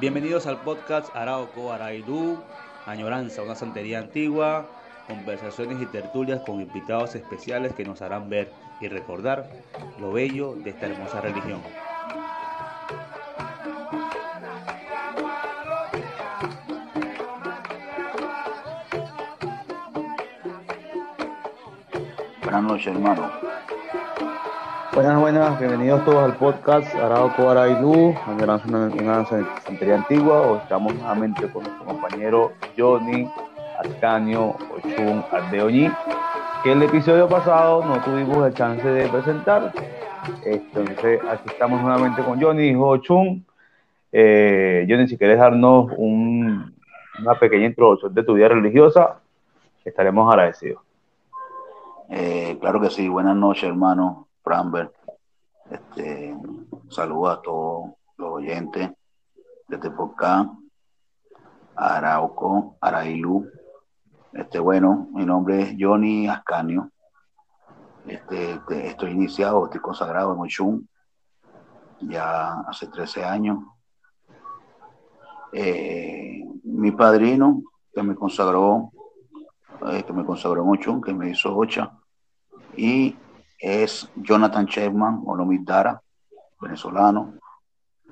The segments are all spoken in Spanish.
Bienvenidos al podcast Arauco Araidú, Añoranza, una santería antigua, conversaciones y tertulias con invitados especiales que nos harán ver y recordar lo bello de esta hermosa religión. Buenas noches, hermano. Buenas, buenas, bienvenidos todos al podcast Arauco Araidú, una, una santería antigua. Hoy estamos nuevamente con nuestro compañero Johnny Ascanio Ochun Ardeoñi, que el episodio pasado no tuvimos el chance de presentar. Entonces, aquí estamos nuevamente con Johnny, hijo Ochun. Eh, Johnny, si quieres darnos un, una pequeña introducción de tu vida religiosa, estaremos agradecidos. Eh, claro que sí, buenas noches, hermano Framber. Este, saludo a todos los oyentes de este podcast, Arauco, Arailú. Este, bueno, mi nombre es Johnny Ascanio. Este, estoy iniciado, estoy consagrado en Ochun ya hace 13 años. Eh, mi padrino, que me consagró, eh, que me consagró en Ochun, que me hizo Ocha, y es Jonathan Chapman, Olomidara, venezolano.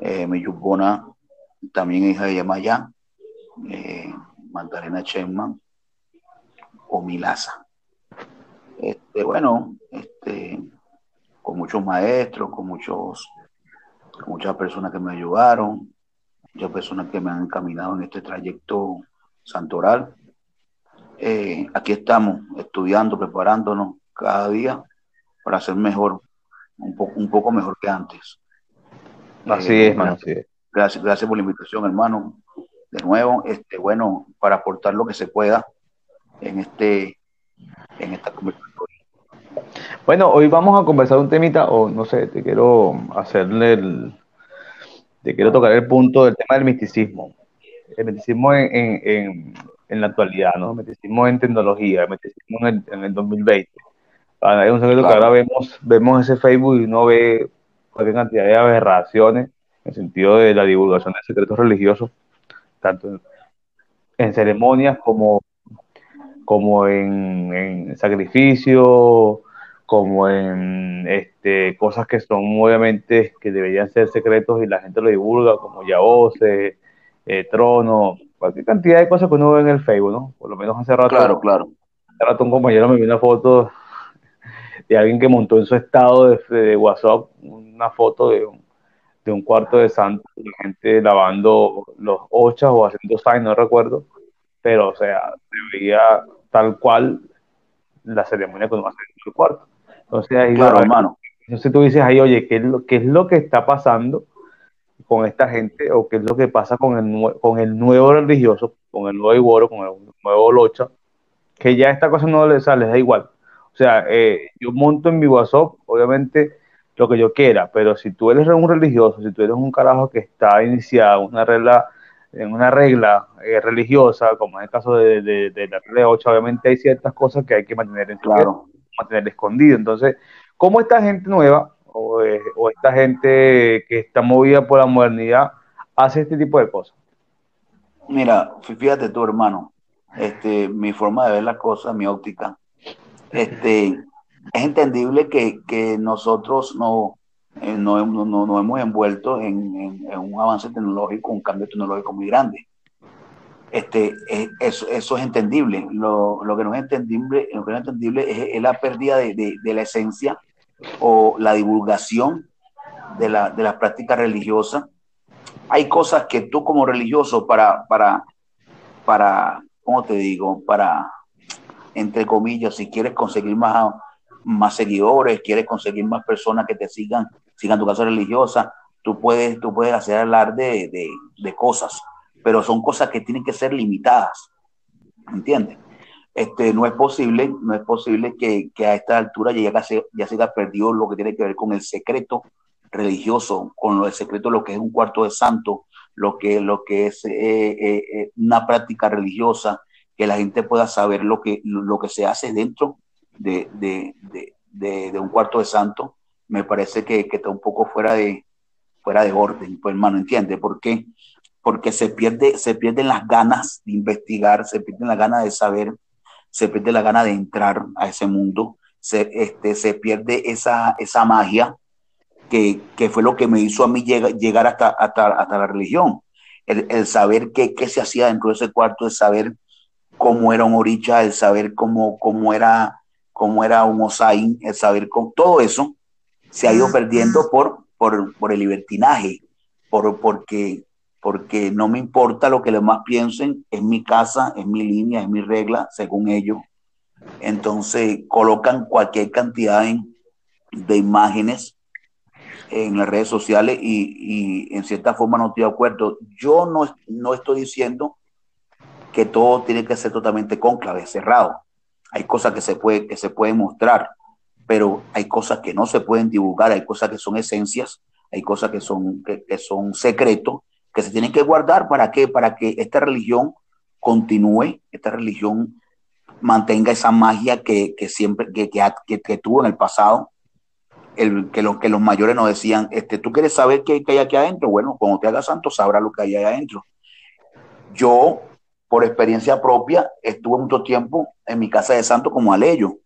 Eh, mi yubona, también hija de Yamaya, eh, Magdalena Chapman, o Milasa. Este, bueno, este, con muchos maestros, con muchos, con muchas personas que me ayudaron, muchas personas que me han encaminado en este trayecto santoral. Eh, aquí estamos estudiando, preparándonos cada día para ser mejor, un, poco un poco mejor que antes. Así eh, es, hermano, así es. Gracias, gracias por la invitación, hermano. De nuevo, este, bueno, para aportar lo que se pueda en este, en esta conversación. Bueno, hoy vamos a conversar un temita, o no sé, te quiero hacerle el, te quiero tocar el punto del tema del misticismo. El misticismo en, en, en, la actualidad, ¿no? El misticismo en tecnología, el misticismo en el, en el 2020 hay un secreto que ahora vemos, vemos ese Facebook y uno ve cualquier cantidad de aberraciones en el sentido de la divulgación de secretos religiosos, tanto en, ceremonias como, como en, en sacrificio, como en este, cosas que son obviamente que deberían ser secretos y la gente lo divulga, como Yaose, eh, Trono, cualquier cantidad de cosas que uno ve en el Facebook, ¿no? Por lo menos hace rato. Claro, claro. Hace rato un compañero me vio una foto de alguien que montó en su estado de, WhatsApp una foto de un, de un cuarto de santo, de gente lavando los ochas o haciendo sign, no recuerdo, pero o sea, se veía tal cual la ceremonia que uno hace en su cuarto. Entonces ahí claro, hermano. Entonces tú dices ahí, oye, ¿qué es, lo, ¿qué es lo que está pasando con esta gente o qué es lo que pasa con el, con el nuevo religioso, con el nuevo Iboro, con el nuevo Locha, que ya esta cosa no les sale, les da igual. O sea, eh, yo monto en mi WhatsApp, obviamente, lo que yo quiera, pero si tú eres un religioso, si tú eres un carajo que está iniciado una regla, en una regla eh, religiosa, como en el caso de, de, la regla 8, obviamente hay ciertas cosas que hay que mantener en claro. mantener escondido. Entonces, ¿cómo esta gente nueva o, eh, o esta gente que está movida por la modernidad hace este tipo de cosas? Mira, fíjate tú, hermano, este, mi forma de ver las cosas, mi óptica, este, es entendible que, que nosotros no, eh, no, no, no, hemos envuelto en, en, un avance tecnológico, un cambio tecnológico muy grande. Este, es, eso, eso, es entendible. Lo, lo, que no es entendible, lo que no es, entendible es, la pérdida de, de, de, la esencia o la divulgación de la, de la práctica religiosa. Hay cosas que tú como religioso para, para, para, ¿cómo te digo? Para, entre comillas, si quieres conseguir más, más seguidores, quieres conseguir más personas que te sigan, sigan tu casa religiosa, tú puedes, tú puedes hacer hablar de, de, de cosas, pero son cosas que tienen que ser limitadas, ¿entiendes? Este, no es posible, no es posible que, que a esta altura ya, se, ya se haya perdido lo que tiene que ver con el secreto religioso, con lo del secreto, lo que es un cuarto de santo, lo que, lo que es eh, eh, eh una práctica religiosa, que la gente pueda saber lo que, lo que se hace dentro de, de, de, un cuarto de santo, me parece que, que, está un poco fuera de, fuera de orden, pues hermano, ¿entiende? ¿Por qué? porque se pierde, se pierden las ganas de investigar, se pierden las ganas de saber, se pierde la gana de entrar a ese mundo, se, este, se pierde esa, esa magia que, que, fue lo que me hizo a mí llegar, hasta, hasta, hasta la religión. El, el saber qué, qué, se hacía dentro de ese cuarto, el saber cómo era un oricha, el saber cómo, cómo, era, cómo era un osain, el saber con todo eso se ha ido perdiendo por, por, por el libertinaje, por, porque, porque no me importa lo que los demás piensen, es mi casa, es mi línea, es mi regla, según ellos. Entonces colocan cualquier cantidad de imágenes en las redes sociales y, y, en cierta forma no estoy de acuerdo. Yo no, no estoy diciendo que todo tiene que ser totalmente cónclave, cerrado. Hay cosas que se, puede, que se pueden mostrar, pero hay cosas que no se pueden divulgar, hay cosas que son esencias, hay cosas que son, que, que son secretos, que se tienen que guardar para que, para que esta religión continúe, esta religión mantenga esa magia que, que siempre que, que, que, tuvo en el pasado. El, que, lo, que los mayores nos decían, este, ¿tú quieres saber qué, qué hay aquí adentro? Bueno, cuando te hagas santo sabrás lo que hay ahí adentro. Yo, por experiencia propia, estuve mucho tiempo en mi casa de santo como aleyo,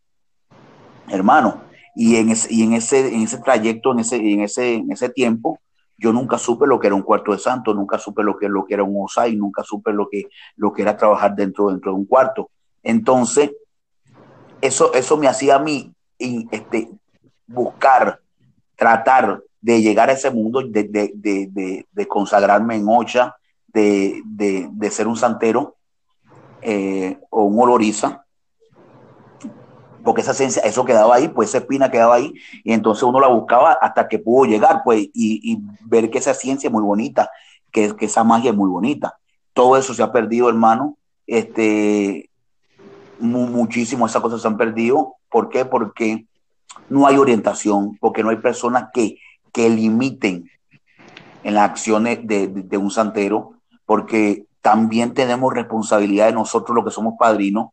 hermano, y en ese, y en ese, en ese trayecto, en ese, en, ese, en ese tiempo, yo nunca supe lo que era un cuarto de santo, nunca supe lo que, lo que era un osai, nunca supe lo que, lo que era trabajar dentro, dentro de un cuarto. Entonces, eso, eso me hacía a mí este, buscar, tratar de llegar a ese mundo, de, de, de, de consagrarme en Ocha, de, ser un santero eh, o un oloriza, porque esa esencia, eso quedaba ahí, pues esa espina quedaba ahí, y entonces uno la buscaba hasta que pudo llegar, pues, y, ver que esa ciencia es muy bonita, que, que, esa magia es muy bonita. Todo eso se ha perdido, hermano. Este, muchísimo esas cosas se han perdido. ¿Por qué? Porque no hay orientación, porque no hay personas que, que limiten en las acciones de, de, de un santero, porque también tenemos responsabilidad de nosotros, los que somos padrinos,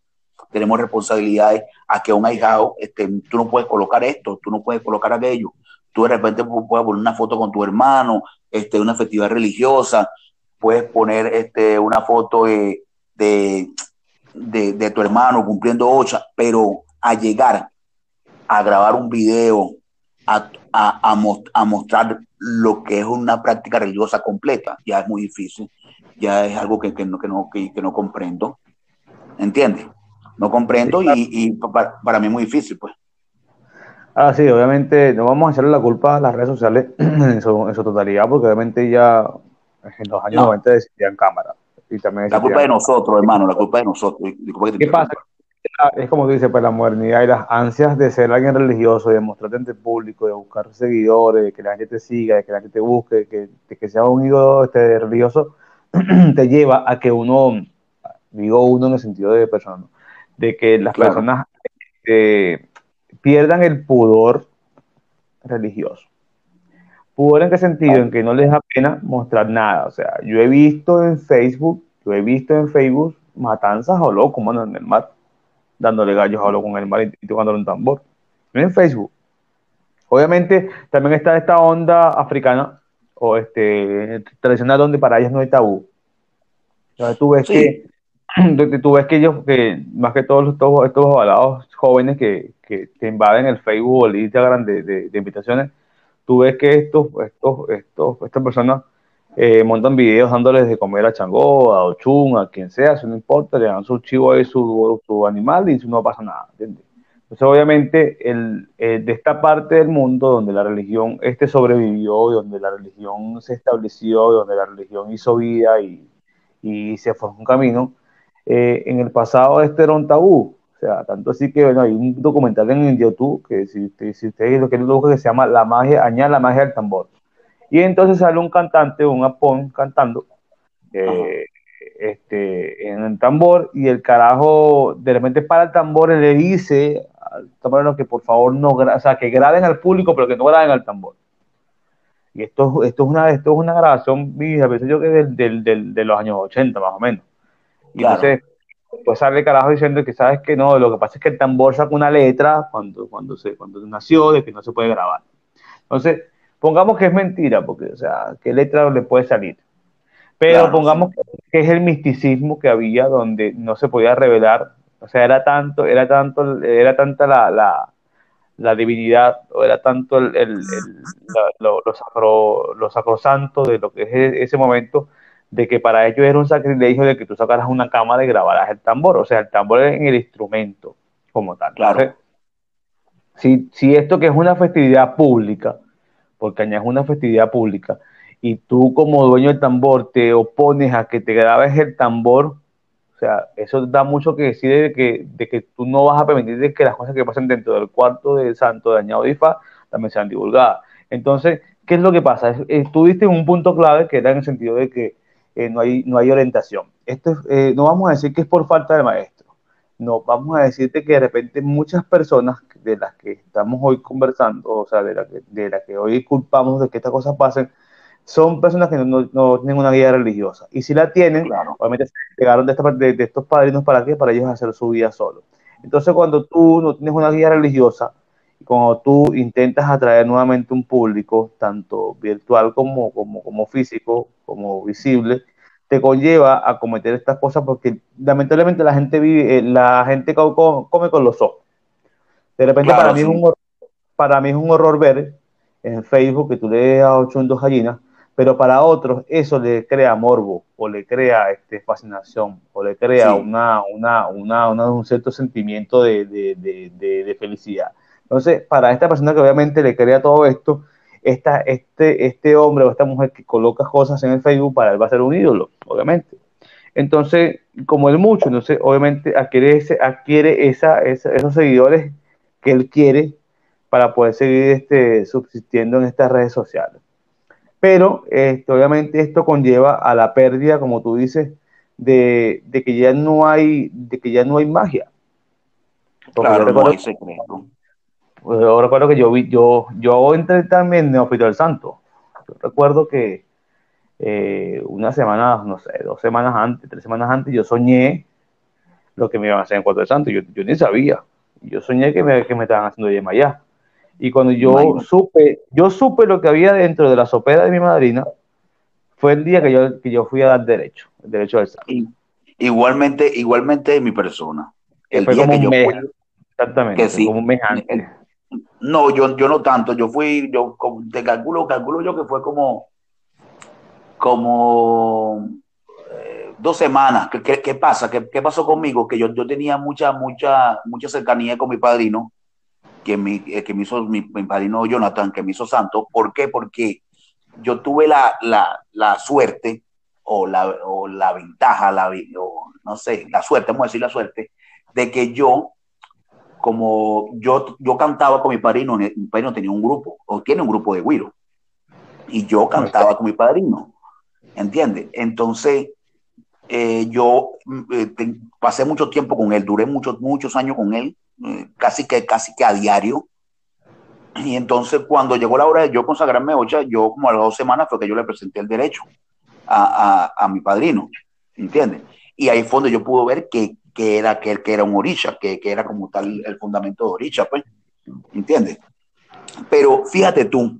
tenemos responsabilidades a que un ahijado, este, tú no puedes colocar esto, tú no puedes colocar aquello, tú de repente puedes poner una foto con tu hermano, este, una festividad religiosa, puedes poner este, una foto de, de, de, tu hermano cumpliendo ocho, pero a llegar a grabar un video, a, a, a, a, mostrar lo que es una práctica religiosa completa, ya es muy difícil, ya es algo que, que no, que, no, que, que no comprendo. ¿Entiendes? No comprendo y, y para, para, mí es muy difícil, pues. Ah, sí, obviamente no vamos a echarle la culpa a las redes sociales en su, en su totalidad, porque obviamente ya en los años no. 90 decidían cámara. Y también la culpa de nosotros, hermano, la culpa de nosotros. ¿Qué pasa? Es como tú dices, pues la modernidad y las ansias de ser alguien religioso, de mostrarte ante el público, de buscar seguidores, de que la gente te siga, de que la gente te busque, de que, de que sea un ídolo este, religioso, te lleva a que uno, digo uno en el sentido de persona, ¿no? de que las claro. personas eh, pierdan el pudor religioso. ¿Pudor en qué sentido? En que no les da pena mostrar nada. O sea, yo he visto en Facebook, yo he visto en Facebook matanzas o locos, mano, en el mar, dándole gallos a loco en el mar y, y tocándole un tambor. En Facebook. Obviamente, también está esta onda africana o este tradicional donde para ellas no hay tabú. Entonces tú ves sí. que tú ves que ellos, que más que todos estos, estos avalados jóvenes que, que, que, invaden el Facebook o el Instagram de, de, de, invitaciones, tú ves que estos, estos, estos, estas personas eh, montan videos dándoles de comer a Changó, a Ochun, a quien sea, si no importa, le dan su chivo ahí, su, su animal y no pasa nada, ¿entiendes? Entonces, obviamente, el, eh, de esta parte del mundo donde la religión este sobrevivió, donde la religión se estableció, donde la religión hizo vida y, y se formó un camino, eh, en el pasado este era un tabú. O sea, tanto así que bueno, hay un documental en YouTube que si, si ustedes lo quieren buscar que se llama La magia, añade la magia del tambor. Y entonces sale un cantante, un apón cantando eh, este, en el tambor y el carajo de repente para el tambor y le dice tambor que por favor no, o sea, que graben al público pero que no graben al tambor. Y esto, esto, es, una, esto es una grabación, a veces yo que del, del, del, de los años 80 más o menos. Y claro. entonces, pues sale carajo diciendo que sabes que no, lo que pasa es que el tambor saca una letra cuando, cuando, se, cuando nació de que no se puede grabar. Entonces, pongamos que es mentira, porque, o sea, ¿qué letra le puede salir? Pero pongamos que es el misticismo que había donde no se podía revelar, o sea, era tanto, era tanto, era tanta la, la, la divinidad, o era tanto el, el, lo, lo, sacrosanto de lo que es e, ese momento, de que para ellos era un sacrilegio de que tú sacaras una cámara y grabaras el tambor, o sea, el tambor en el instrumento como tal. Claro. si, si esto que es una festividad pública, porque añades una festividad pública, y tú como dueño del tambor te opones a que te grabes el tambor, o sea, eso da mucho que decir de que, de que tú no vas a permitir que las cosas que pasen dentro del cuarto del santo de Añado Ifa también sean divulgadas. Entonces, ¿qué es lo que pasa? Estuviste en un punto clave que era en el sentido de que eh, no, hay, no hay orientación. Esto eh, no vamos a decir que es por falta de maestro, no, vamos a decirte que de repente muchas personas de las que estamos hoy conversando, o sea, de las que, de la que hoy culpamos de que estas cosas pasen, son personas que no, no, tienen una guía religiosa. Y si la tienen, obviamente se llegaron de, esta, de, de, estos padrinos para qué? Para ellos hacer su vida solo. Entonces, cuando tú no tienes una guía religiosa, cuando tú intentas atraer nuevamente un público, tanto virtual como, como, como físico, como visible, te conlleva a cometer estas cosas porque lamentablemente la gente vive, eh, la gente come con los ojos. De repente para, mí es un, para mí es un horror ver en Facebook que tú le das a 800 gallinas pero para otros eso le crea morbo o le crea este, fascinación o le crea una, una, una, un cierto sentimiento de, de, de, de, felicidad. Entonces, para esta persona que obviamente le crea todo esto, esta, este, este hombre o esta mujer que coloca cosas en el Facebook, para él va a ser un ídolo, obviamente. Entonces, como él mucho, entonces obviamente adquiere, ese, adquiere esa, esos seguidores que él quiere para poder seguir este, subsistiendo en estas redes sociales. Pero este, obviamente esto conlleva a la pérdida, como tú dices, de, que ya no hay, de que ya no hay magia. claro, no hay secreto. Pues, yo recuerdo que yo vi, yo, yo entré también en Hospital Santo. Yo recuerdo que eh, una semana, no sé, dos semanas antes, tres semanas antes, yo soñé lo que me iban a hacer en Cuarto de Santo. Yo, yo ni sabía. Yo soñé que me, que me estaban haciendo yema allá. Y cuando yo supe, yo supe lo que había dentro de la sopera de mi madrina, fue el día que yo, que yo fui a dar derecho, el derecho al Igualmente, igualmente mi persona. El día que yo fui, exactamente, como un mes antes. No, yo, yo no tanto, yo fui, yo te calculo, calculo yo que fue como, como eh, dos semanas. ¿Qué, qué, pasa? ¿Qué, ¿Qué, pasó conmigo? Que yo, yo tenía mucha, mucha, mucha cercanía con mi padrino que me, eh, que me hizo mi, padrino Jonathan, que me hizo santo. ¿Por qué? Porque yo tuve la, la, la suerte o la, o la ventaja, la, o, no sé, la suerte, vamos a decir la suerte, de que yo, como yo, yo cantaba con mi padrino, mi padrino tenía un grupo, o tiene un grupo de güiro, y yo cantaba con mi padrino, ¿entiendes? Entonces, eh, yo eh, pasé mucho tiempo con él, duré muchos, muchos años con él, casi que, casi que a diario. Y entonces cuando llegó la hora de yo consagrarme ocha, yo como a las dos semanas fue que yo le presenté el derecho a, a, mi padrino, ¿entiendes? Y ahí fue donde yo pude ver que, que era, que, que era un orisha, que, que, era como tal el fundamento de orisha, pues, ¿entiendes? Pero fíjate tú,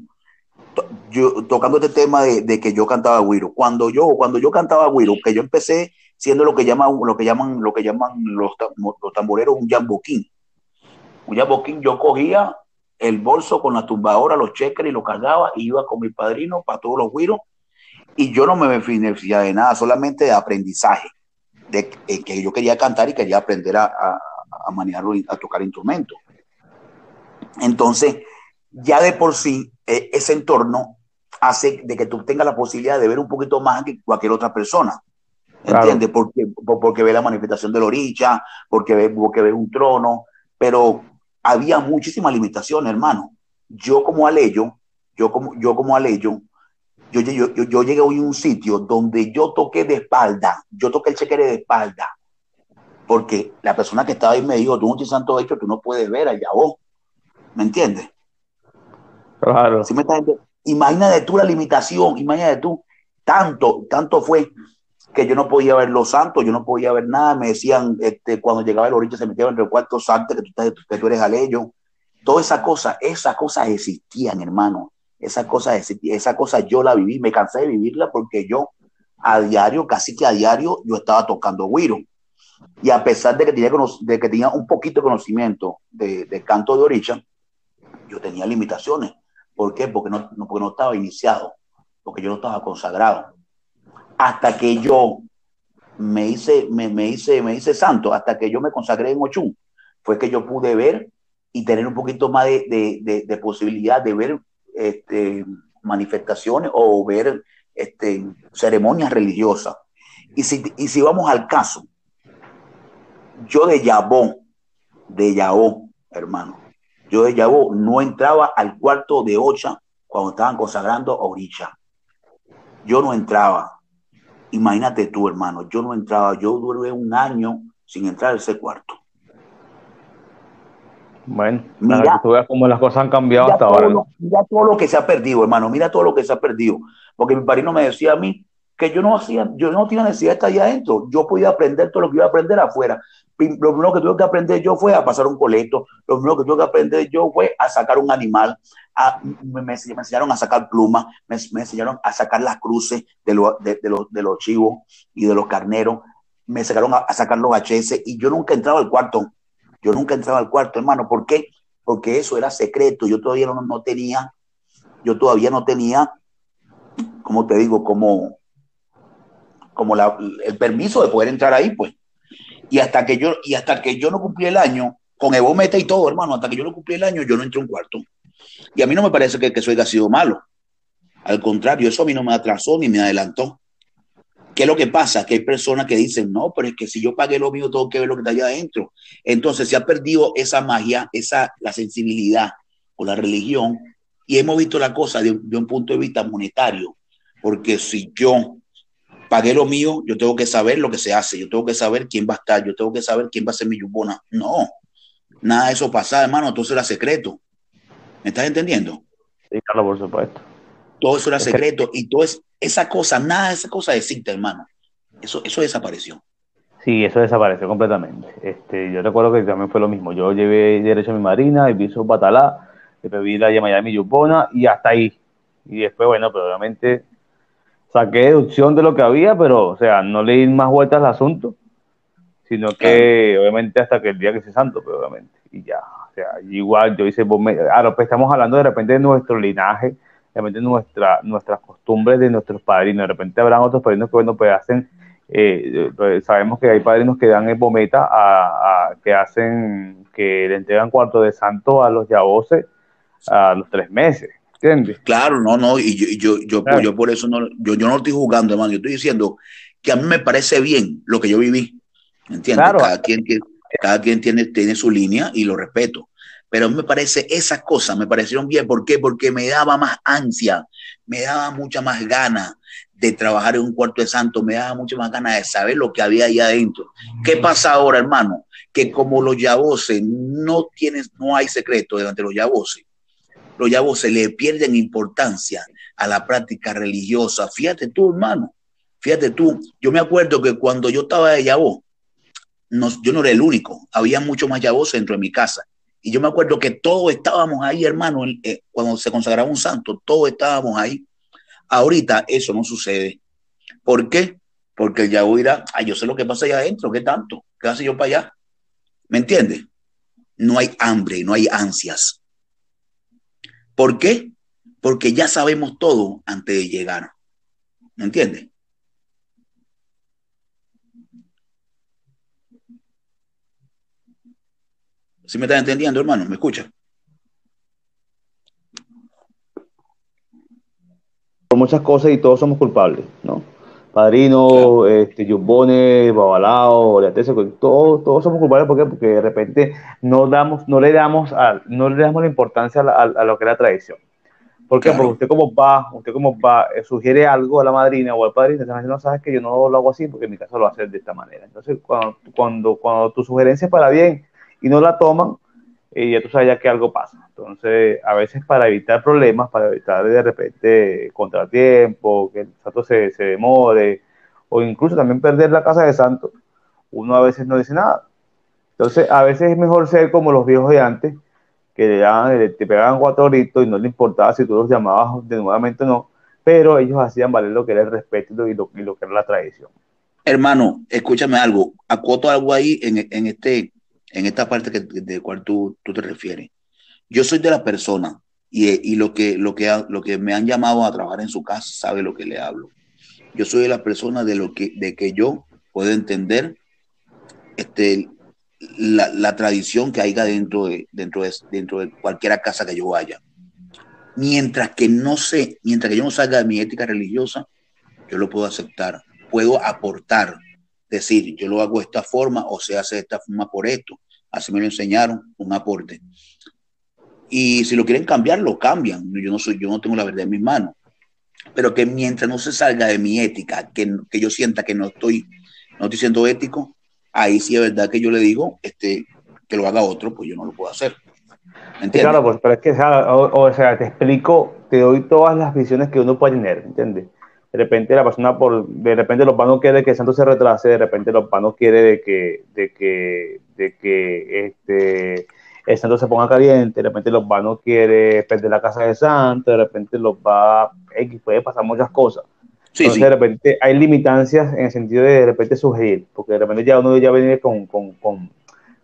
yo, tocando este tema de, de, que yo cantaba guiro, cuando yo, cuando yo cantaba guiro, que yo empecé siendo lo que llaman, lo que llaman, lo que llaman los, los tamboreros un jamboquín, un boquín, yo cogía el bolso con la tumbadora, los cheques y lo cargaba y iba con mi padrino para todos los güiros y yo no me beneficiaba de nada, solamente de aprendizaje, de, que yo quería cantar y quería aprender a, a, a manejarlo, a tocar instrumentos. Entonces, ya de por sí, e, ese entorno hace de que tú tengas la posibilidad de ver un poquito más que cualquier otra persona. ¿Entiendes? Porque, porque ve la manifestación de la orilla, porque ve, porque ve un trono, pero había muchísimas limitaciones, hermano. Yo como aleyo, yo como, yo como aleyo, yo, yo, yo, yo llegué hoy a un sitio donde yo toqué de espalda, yo toqué el chequere de espalda, porque la persona que estaba ahí me dijo, tú no tienes santo hecho, tú no puedes ver allá vos, ¿me entiendes? Claro. ¿Sí me imagínate tú la limitación, imagínate tú, tanto, tanto fue que yo no podía ver los santos, yo no podía ver nada, me decían, este, cuando llegaba el orilla se metían en el cuarto santo, que tú, que tú eres aleyo, toda esa cosa, esas cosas existían, hermano, esa cosa, esa cosa yo la viví, me cansé de vivirla porque yo, a diario, casi que a diario, yo estaba tocando guiro. Y a pesar de que tenía, de que tenía un poquito de conocimiento de, canto de oricha, yo tenía limitaciones. ¿Por qué? Porque no, porque no estaba iniciado, porque yo no estaba consagrado. Hasta que yo me hice, me, hice, me hice santo, hasta que yo me consagré en Ochun, fue que yo pude ver y tener un poquito más de, posibilidad de ver este, manifestaciones o ver este, ceremonias religiosas. Y si, y si vamos al caso, yo de Yabó, de Yabó, hermano, yo de Yabó no entraba al cuarto de Ocha cuando estaban consagrando a Oricha. Yo no entraba. Imagínate tú, hermano, yo no entraba. Yo duré un año sin entrar a ese cuarto. Bueno, mira, tú veas cómo las cosas han cambiado hasta ahora. mira todo lo que se ha perdido, hermano. Mira todo lo que se ha perdido. Porque mi padrino me decía a mí que yo no hacía, yo no tenía necesidad de estar allá adentro. Yo podía aprender todo lo que iba a aprender afuera. Lo primero que tuve que aprender yo fue a pasar un coleto. Lo primero que tuve que aprender yo fue a sacar un animal. Me, enseñaron a sacar plumas. Me, enseñaron a sacar las cruces de, de, los, de los chivos y de los carneros. Me enseñaron a, sacar los HS. Y yo nunca entraba al cuarto yo nunca entraba al cuarto, hermano. ¿Por qué? Porque eso era secreto. Yo todavía no, no tenía, yo todavía no tenía, como te digo, como, como el permiso de poder entrar ahí, pues. Y hasta que yo, y hasta que yo no cumplí el año, con Evo Meta y todo, hermano, hasta que yo no cumplí el año, yo no entré a un cuarto. Y a mí no me parece que, que eso haya sido malo. Al contrario, eso a mí no me atrasó ni me adelantó. ¿Qué es lo que pasa? Que hay personas que dicen, no, pero es que si yo pagué lo mío, tengo que ver lo que está allá adentro. Entonces se ha perdido esa magia, esa, la sensibilidad o la religión y hemos visto la cosa de, un punto de vista monetario. Porque si yo pagué lo mío, yo tengo que saber lo que se hace, yo tengo que saber quién va a estar, yo tengo que saber quién va a ser mi yubona. No, nada de eso pasa, hermano, entonces era secreto. ¿Me estás entendiendo? Sí, claro, por supuesto. Todo eso era secreto y todo es, esa cosa, nada de esa cosa existe, hermano. Eso, eso desapareció. Sí, eso desapareció completamente. Este, yo recuerdo que también fue lo mismo. Yo llevé derecho a mi marina, el viso batalá, después vi la llamada de mi yupona y hasta ahí. Y después, bueno, pero obviamente saqué deducción de lo que había, pero, o sea, no leí más vueltas al asunto, sino que, obviamente, hasta que el día que se santo, pero obviamente, y ya. Sea, igual yo hice, ahora pues estamos hablando de repente de nuestro linaje, repente nuestra, nuestras costumbres de nuestros padrinos. De repente habrán otros padrinos que, bueno, pues hacen, eh, pues, sabemos que hay padrinos que dan el bometa, a, que hacen, que le entregan cuarto de santo a los yaboses a los tres meses. ¿Entiendes? Claro, no, no, y yo, yo, yo, yo por eso no, yo, yo no estoy jugando, hermano, yo estoy diciendo que a mí me parece bien lo que yo viví, ¿entiendes? Cada quien, cada quien tiene, tiene su línea y lo respeto pero me parece, esas cosas me parecieron bien. ¿Por qué? Porque me daba más ansia, me daba mucha más gana de trabajar en un cuarto de santo, me daba mucha más ganas de saber lo que había ahí adentro. ¿Qué pasa ahora, hermano? Que como los yaboses no tienen, no hay secreto delante de los yaboses, los yaboses le pierden importancia a la práctica religiosa. Fíjate tú, hermano, fíjate tú, yo me acuerdo que cuando yo estaba de yabó, no, yo no era el único, había mucho más yaboses dentro de mi casa y yo me acuerdo que todos estábamos ahí, hermano, eh, cuando se consagraba un santo, todos estábamos ahí. Ahorita eso no sucede. ¿Por qué? Porque el Yahweh dirá, ay, yo sé lo que pasa allá adentro, ¿qué tanto? ¿Qué hace yo para allá? ¿Me entiendes? No hay hambre, no hay ansias. ¿Por qué? Porque ya sabemos todo antes de llegar. ¿Me entiendes? ¿Sí me estás entendiendo, hermano? ¿Me escucha? Por muchas cosas y todos somos culpables, ¿no? Padrino, claro. este, Yubbone, Babalao, todos, todos somos culpables ¿por qué? porque de repente no damos, no le damos a, no le damos la importancia a, a, lo que es la tradición. ¿Por qué? Claro. Porque usted como va, usted como va, eh, sugiere algo a la madrina o al padrino, entonces no sabes que yo no lo hago así porque en mi caso lo hace de esta manera. Entonces, cuando, cuando, cuando tu sugerencia es para bien, y no la toman, y ya tú sabes ya que algo pasa. Entonces, a veces para evitar problemas, para evitar de repente contratiempo, que el santo se, se demore, o incluso también perder la casa de santo, uno a veces no dice nada. Entonces, a veces es mejor ser como los viejos de antes, que daban, te pegaban cuatro gritos y no le importaba si tú los llamabas de nuevamente o no, pero ellos hacían valer lo que era el respeto y lo, y lo que era la tradición. Hermano, escúchame algo, acoto algo ahí en, en este, en esta parte que, de cual tú, tú te refieres. Yo soy de la persona y, y, lo, que, lo, que, lo que me han llamado a trabajar en su casa sabe lo que le hablo. Yo soy de la persona de, lo que, de que yo puedo entender este, la, la tradición que haya dentro de, dentro, de, dentro de cualquier casa que yo vaya. Mientras que no sé, mientras que yo no salga de mi ética religiosa, yo lo puedo aceptar, puedo aportar, decir, yo lo hago de esta forma o se hace de esta forma por esto, así me lo enseñaron, un aporte. Y si lo quieren cambiar, lo cambian. Yo no soy, yo no tengo la verdad en mis manos. Pero que mientras no se salga de mi ética, que, que yo sienta que no estoy, no estoy siendo ético, ahí sí es verdad que yo le digo este, que lo haga otro, pues yo no lo puedo hacer. ¿Entiendes? Claro, pues, pero es que, o, o, sea, te explico, te doy todas las visiones que uno puede tener, ¿entiendes? De repente la persona, por, de repente los panos quiere que el santo se retrase, de repente los panos quiere de que, de que, de que este, el santo se ponga caliente, de repente los vanos quiere perder la casa de santo, de repente los va, X, puede pasar muchas cosas. Sí, Entonces, sí. de repente hay limitancias en el sentido de de repente sugerir, porque de repente ya uno ya viene con, con, con,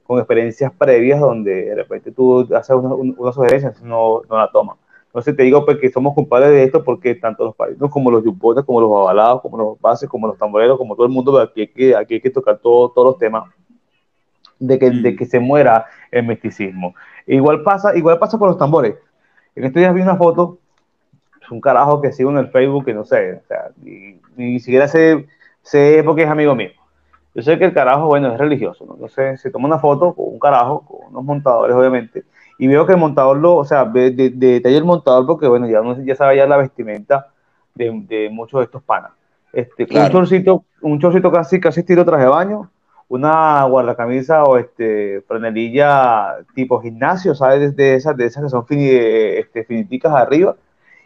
con experiencias previas donde de repente tú haces una, una sugerencia, no, no la toman. Entonces te digo pues, que somos culpables de esto porque tanto los parinos como los yupotes, como los avalados, como los bases, como los tamboreros, como todo el mundo, aquí hay que, aquí hay que tocar todo, todos los temas de que, de que se muera el misticismo. Igual pasa, igual pasa con los tambores. En estos días vi una foto, es un carajo que sigo en el Facebook, que no sé, o sea, ni, ni siquiera sé, sé porque es amigo mío. Yo sé que el carajo, bueno, es religioso, ¿no? Entonces se toma una foto con un carajo, con unos montadores, obviamente, y veo que el montador lo, o sea, de, de, de detalle el montador, porque bueno, ya, no, ya sabe ya la vestimenta de, de muchos de estos panas. Este, claro. un chorcito, un chorcito casi, casi estilo traje de baño, una guardacamisa o este franelilla tipo gimnasio, ¿sabes? De esas, de esas que son fini, este, finiticas arriba,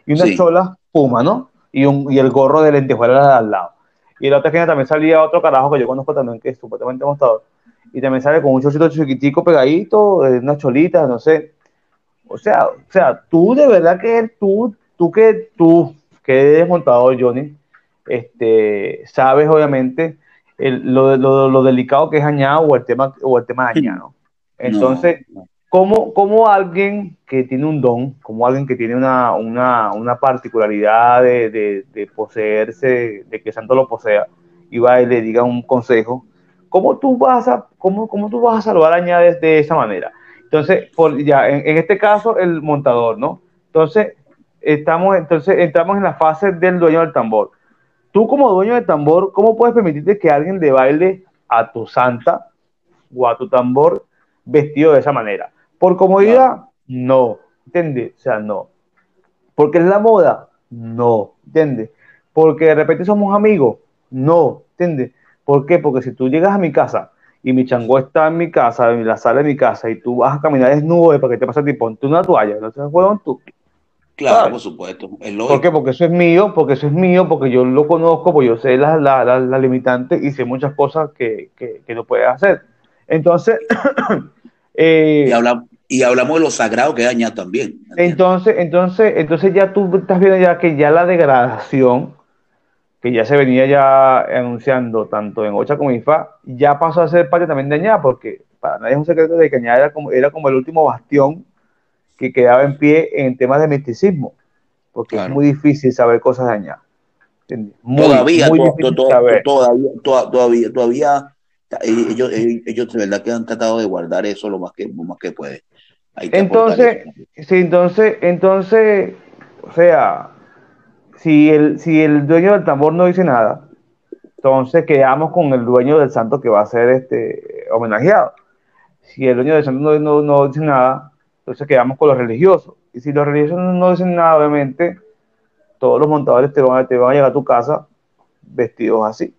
y unas sí. cholas puma, ¿no? Y, un, y el gorro de lentejuelas al lado. Y en la otra esquina también salía otro carajo que yo conozco también, que es supuestamente montador, y también sale con un chorcito chiquitico pegadito, eh, unas cholitas, no sé. O sea, o sea, tú de verdad que tú, tú que tú, que eres montador, Johnny, este, sabes obviamente el, lo, lo, lo, delicado que es añado o el tema, o el tema de añado. Entonces, no, no. ¿cómo, ¿cómo, alguien que tiene un don, como alguien que tiene una, una, una particularidad de, de, de, poseerse, de que Santo lo posea, y va y le diga un consejo, ¿cómo tú vas a, cómo, cómo tú vas a salvar añades de esa manera? Entonces, ya, en, este caso, el montador, ¿no? Entonces, estamos, entonces, entramos en la fase del dueño del tambor tú como dueño de tambor, ¿cómo puedes permitirte que alguien le baile a tu santa o a tu tambor vestido de esa manera? ¿Por comodidad? No. ¿Entiendes? O sea, no. ¿Porque es la moda? No. ¿Entiendes? Porque de repente somos amigos? No. ¿Entiendes? ¿Por qué? Porque si tú llegas a mi casa y mi chango está en mi casa, en la sala de mi casa, y tú vas a caminar desnudo, ¿para qué te pasa a ti? Ponte una toalla, no se juegan tú. Claro, ¿sabes? por supuesto. Es ¿Por qué? Porque eso es mío, porque eso es mío, porque yo lo conozco, porque yo sé las la, la, la limitantes y sé muchas cosas que, que, que no puedes hacer. Entonces. eh, y, habla, y, hablamos de lo sagrado que daña también. Entonces, entonces, entonces ya tú estás viendo ya que ya la degradación, que ya se venía ya anunciando tanto en Ocha como en IFA, ya pasó a ser parte también de Añada, porque para nadie es un secreto de que Añada era como, era como el último bastión que quedaba en pie en temas de misticismo, porque claro. es muy difícil saber cosas dañadas. Muy, todavía, muy to, to, todavía, todavía, todavía, ellos, ellos de verdad que han tratado de guardar eso lo más que, lo más que puede. entonces, sí, entonces, entonces, o sea, si el, si el dueño del tambor no dice nada, entonces quedamos con el dueño del santo que va a ser este homenajeado. Si el dueño del santo no, no, no dice nada, entonces quedamos con los religiosos. Y si los religiosos no dicen nada, obviamente, todos los montadores te van a, te van a llegar a tu casa vestidos así.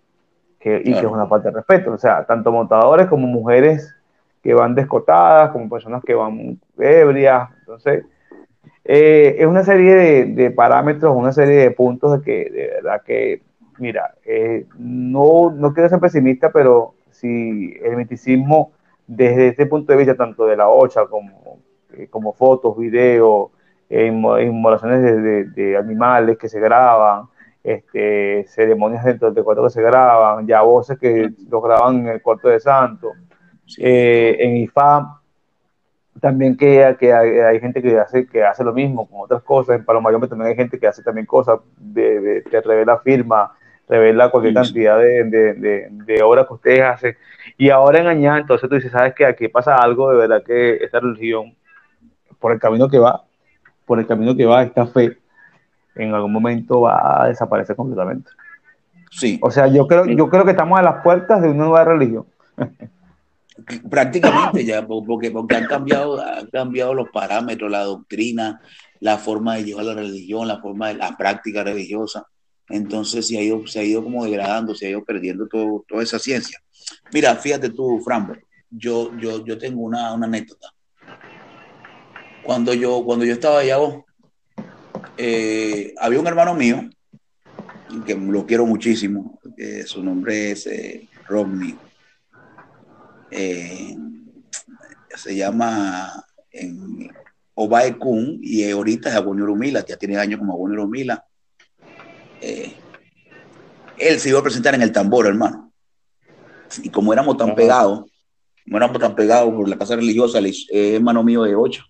Que, y claro. que es una falta de respeto. O sea, tanto montadores como mujeres que van descotadas, como personas que van ebrias. Entonces, eh, es una serie de, de, parámetros, una serie de puntos de que, de verdad que, mira, eh, no, no quiero ser pesimista, pero si el miticismo, desde este punto de vista, tanto de la OCHA como, eh, como fotos, videos, inmolaciones de, animales que se graban, este, ceremonias dentro del cuarto que se graban, ya voces que lo graban en el cuarto de santo. Eh, en IFAM también que, que hay, gente que hace, que hace lo mismo con otras cosas. En Palomayombe también hay gente que hace también cosas, de, de, que revela firma, revela cualquier cantidad de, de, de, obras que ustedes hacen. Y ahora en Añá, entonces tú dices, ¿sabes que Aquí pasa algo, de verdad que esta religión, por el camino que va, por el camino que va, esta fe, en algún momento va a desaparecer completamente. Sí. O sea, yo creo, yo creo que estamos a las puertas de una nueva religión. prácticamente ya, porque, porque han, cambiado, han cambiado los parámetros, la doctrina, la forma de llevar la religión, la forma de la práctica religiosa. Entonces se ha ido, se ha ido como degradando, se ha ido perdiendo todo, toda esa ciencia. Mira, fíjate tú, Frambo, yo, yo, yo tengo una, una anécdota. Cuando yo, cuando yo estaba allá, eh, había un hermano mío, que lo quiero muchísimo, su nombre es eh, Rodney eh, se llama en Obae Kun y ahorita es Abonio Rumila, ya tiene años como Abonio Rumila. Eh, él se iba a presentar en el tambor, hermano. Y como éramos tan pegados, como éramos tan pegados por la casa religiosa, es hermano mío de ocho.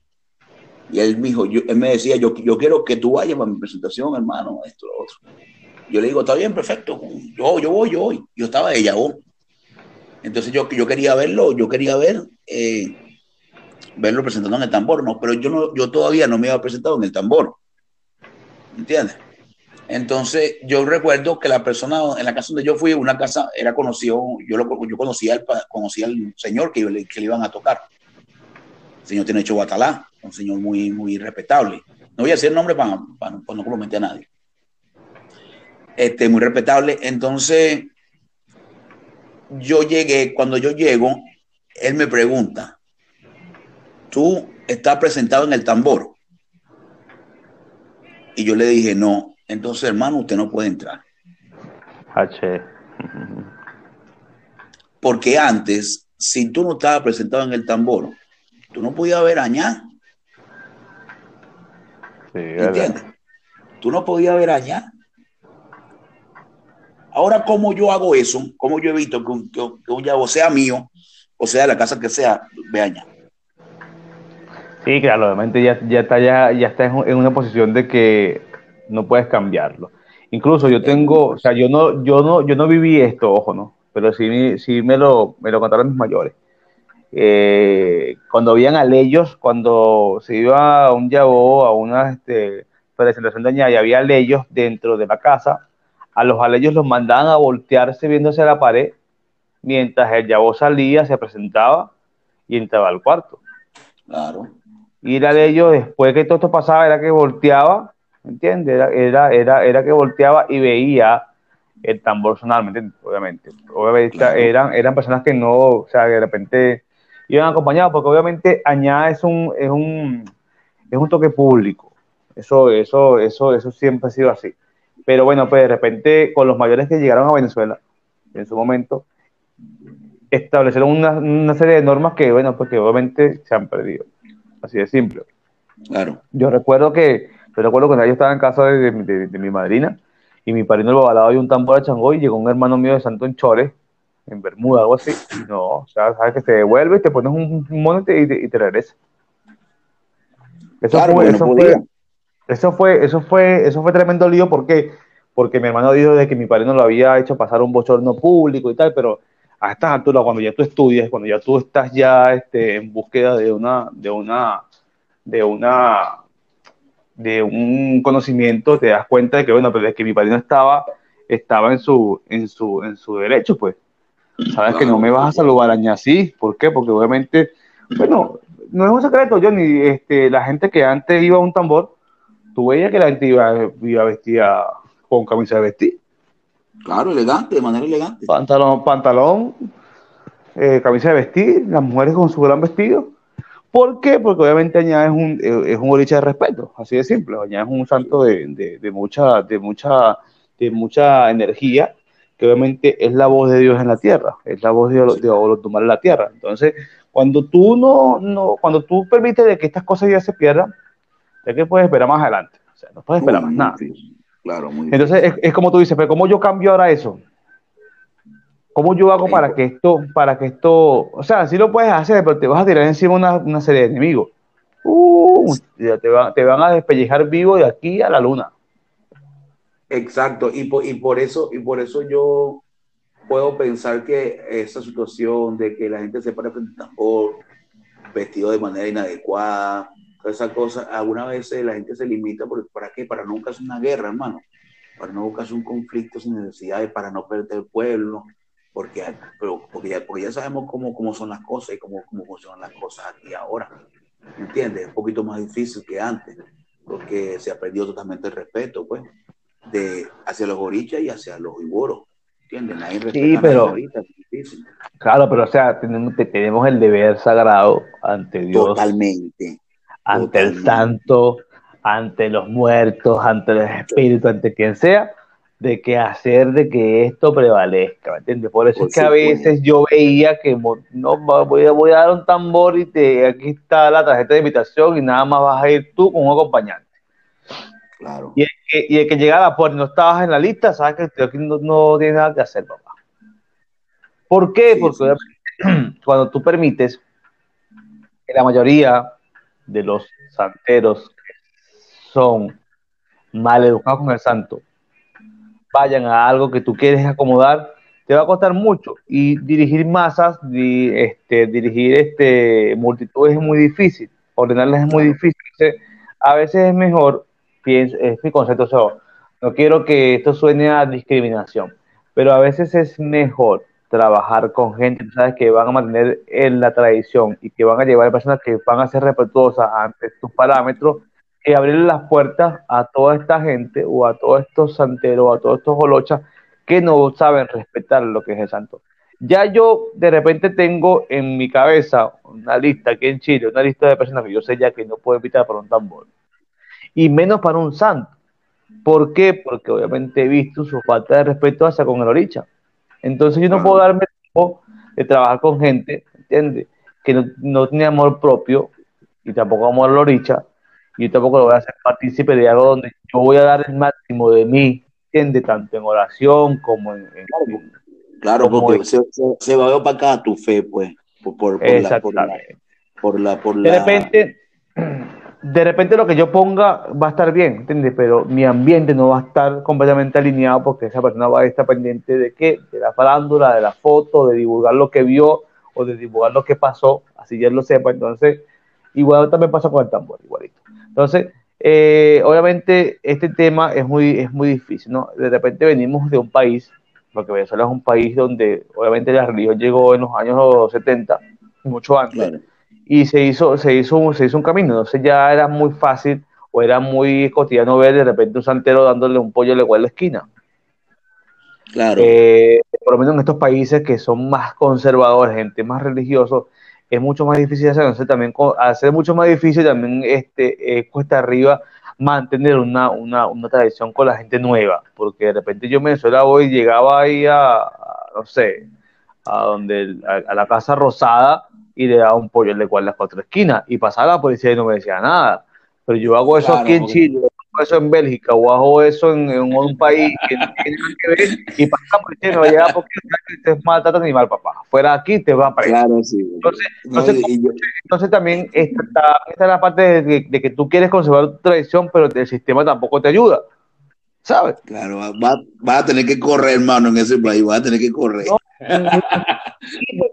Y él me dijo, yo, él me decía, yo, yo quiero que tú vayas para mi presentación, hermano, esto, lo otro. Yo le digo, está bien, perfecto. Yo, yo voy, yo voy. Yo estaba de Yahoo. Entonces yo, yo quería verlo, yo quería ver, eh, verlo presentando en el tambor, ¿no? Pero yo, no, yo todavía no me había presentado en el tambor. ¿Entiendes? Entonces yo recuerdo que la persona en la casa donde yo fui, una casa, era conocido, yo, lo, yo conocía, al, conocía al señor que, que le iban a tocar. El señor tiene hecho Guatalá, un señor muy, muy respetable. No voy a decir el nombre para, para, para no comprometer a nadie. Este, muy respetable. Entonces, yo llegué, cuando yo llego, él me pregunta, ¿tú estás presentado en el tambor? Y yo le dije, no. Entonces, hermano, usted no puede entrar. H. Porque antes, si tú no estabas presentado en el tambor, tú no podías ver añá. ¿Entiendes? Tú no podías ver añá. Ahora, ¿cómo yo hago eso? ¿Cómo yo evito que un, que, un sea mío o sea la casa que sea, veaña? Sí, claro, obviamente ya, ya está, ya, ya está en una posición de que no puedes cambiarlo. Incluso yo tengo, o sea, yo no, yo no, yo no viví esto, ojo, ¿no? Pero sí, sí me lo, me lo contaron mis mayores. Eh, cuando habían a leyos, cuando se iba a un yabo, a una este, presentación de añada, y había leyos dentro de la casa, a los aleyos los mandaban a voltearse viéndose a la pared mientras el yabo salía, se presentaba y entraba al cuarto. Claro. Y el aleyo, después que todo esto pasaba, era que volteaba, ¿entiendes? Era, era, era, que volteaba y veía el tambor sonar, Obviamente. Obviamente eran, eran personas que no, o sea, de repente iban acompañados, porque obviamente Añá es un, es un, es un toque público. Eso, eso, eso, eso siempre ha sido así. Pero bueno, pues de repente con los mayores que llegaron a Venezuela en su momento, establecieron una, serie de normas que, bueno, pues que obviamente se han perdido. Así de simple. Claro. Yo recuerdo que, yo recuerdo cuando yo estaba en casa de, mi madrina y mi padrino lo balado de un tambor a Chango y llegó un hermano mío de Santo en Chores, en Bermuda, algo así. no, o sea, sabes que te devuelve, te pones un, mono y te, y te, regresa. Eso fue, eso fue, eso fue, eso fue, eso fue tremendo lío porque, porque mi hermano dijo de que mi padre no lo había hecho pasar un bochorno público y tal, pero a estas alturas, cuando ya tú estudias, cuando ya tú estás ya este, en búsqueda de una, de una, de una, de un conocimiento, te das cuenta de que, bueno, pero es que mi padre no estaba, estaba en su, en su, en su derecho, pues. Sabes que no me vas a saludar así, ¿por qué? Porque obviamente, bueno, no es un secreto, ni este, la gente que antes iba a un tambor, tú veías que la gente iba, iba vestida con camisa de vestir. Claro, elegante, de manera elegante. Pantalón, pantalón, eh, camisa de vestir, las mujeres con su gran vestido. ¿Por qué? Porque obviamente Añá es un, es un boliche de respeto, así de simple. Añá es un santo de, de, mucha, de, mucha, de mucha energía, que obviamente es la voz de Dios en la tierra, es la voz de, de tomar en la tierra. Entonces, cuando tú no, no, cuando tú permites de que estas cosas ya se pierdan, sé que puedes esperar más adelante. O sea, no puedes esperar más nada. Claro, muy Entonces, es, es, como tú dices, pero ¿cómo yo cambio ahora eso? ¿Cómo yo hago para que esto, para que esto, o sea, sí lo puedes hacer, pero te vas a tirar encima una, una serie de enemigos. Uh, te, te van a despellejar vivo de aquí a la luna. Exacto, y por, y por eso, y por eso yo puedo pensar que esa situación de que la gente se para frente al tambor, vestido de manera inadecuada, esa cosa, algunas veces la gente se limita, porque, ¿para qué? Para nunca hacer una guerra, hermano, para no buscar un conflicto sin necesidades, para no perder el pueblo, porque, pero, porque, ya, porque ya sabemos cómo, cómo son las cosas y cómo, cómo funcionan las cosas aquí ahora. ¿Me entiendes? Es un poquito más difícil que antes, porque se ha perdido totalmente el respeto, pues, de hacia los gorichas y hacia los iboros. ¿Entiendes? sí, pero, claro, pero o sea, tenemos, tenemos el deber sagrado ante Dios. Totalmente. Ante el santo, ante los muertos, ante los espíritus, ante quien sea, de que hacer de que esto prevalezca, ¿me entiendes? Por eso es que a veces yo veía que no voy a, voy a dar un tambor y te, aquí está la tarjeta de invitación y nada más vas a ir tú con un acompañante. Claro. Y el que, y el que llega a la puerta y no estabas en la lista, sabes que aquí no, no tienes nada que hacer, papá. ¿Por qué? Porque sí. cuando tú permites que la mayoría de los santeros son mal educados con el santo, vayan a algo que tú quieres acomodar, te va a costar mucho. Y dirigir masas, di, este, dirigir este, multitudes es muy difícil, ordenarlas es muy difícil. a veces es mejor, pienso, es mi concepto, o sea, no quiero que esto suene a discriminación, pero a veces es mejor trabajar con gente, sabes, que van a mantener en la tradición y que van a llevar a personas que van a ser respetuosas ante tus parámetros y abrirle las puertas a toda esta gente o a todos estos santeros a todos estos holochas que no saben respetar lo que es el santo. Ya yo de repente tengo en mi cabeza una lista aquí en Chile, una lista de personas que yo sé ya que no puedo invitar para un tambor. Y menos para un santo. ¿Por qué? Porque obviamente he visto su falta de respeto hacia con el oricha. Entonces yo no puedo darme tiempo de trabajar con gente, ¿entiendes? Que no, no tiene amor propio y tampoco amor al oricha y yo tampoco lo voy a hacer partícipe de algo donde yo voy a dar el máximo de mí, ¿entiendes? Tanto en oración como en... en claro, como porque en... se, se, se, va a opacar tu fe, pues, por, por, por, la, por, la, por, la, por la... De repente, de repente lo que yo ponga va a estar bien, ¿entiendes? Pero mi ambiente no va a estar completamente alineado porque esa persona va a estar pendiente de qué? De la farándula, de la foto, de divulgar lo que vio o de divulgar lo que pasó, así ya lo sepa. Entonces, igual también pasa con el tambor, igualito. Entonces, eh, obviamente este tema es muy, es muy difícil, ¿no? De repente venimos de un país, porque Venezuela es un país donde obviamente la religión llegó en los años 70, mucho antes. Y se hizo, se, hizo, se hizo un camino, entonces ya era muy fácil o era muy cotidiano ver de repente un santero dándole un pollo legua en la esquina. Claro. Eh, por lo menos en estos países que son más conservadores, gente más religiosos, es mucho más difícil hacer, entonces también hacer mucho más difícil también este, eh, cuesta arriba mantener una, una, una, tradición con la gente nueva, porque de repente yo en Venezuela hoy llegaba ahí a, a no sé, a donde a, a, la Casa Rosada y le daba un pollo de cual las cuatro esquinas y pasaba la policía y no me decía nada, pero yo hago eso claro, aquí en Chile, hago eso en Bélgica o hago eso en, en un país que no tiene nada que ver y pasa la policía y me va a llegar porque te maltrata animal, papá. Fuera aquí te va a preso. Claro, sí. Entonces, entonces, yo... entonces también esta, esta, es la parte de, de, de, que tú quieres conservar tu tradición, pero el sistema tampoco te ayuda. ¿Sabes? Claro, vas va a tener que correr, hermano, en ese país, vas a tener que correr. No,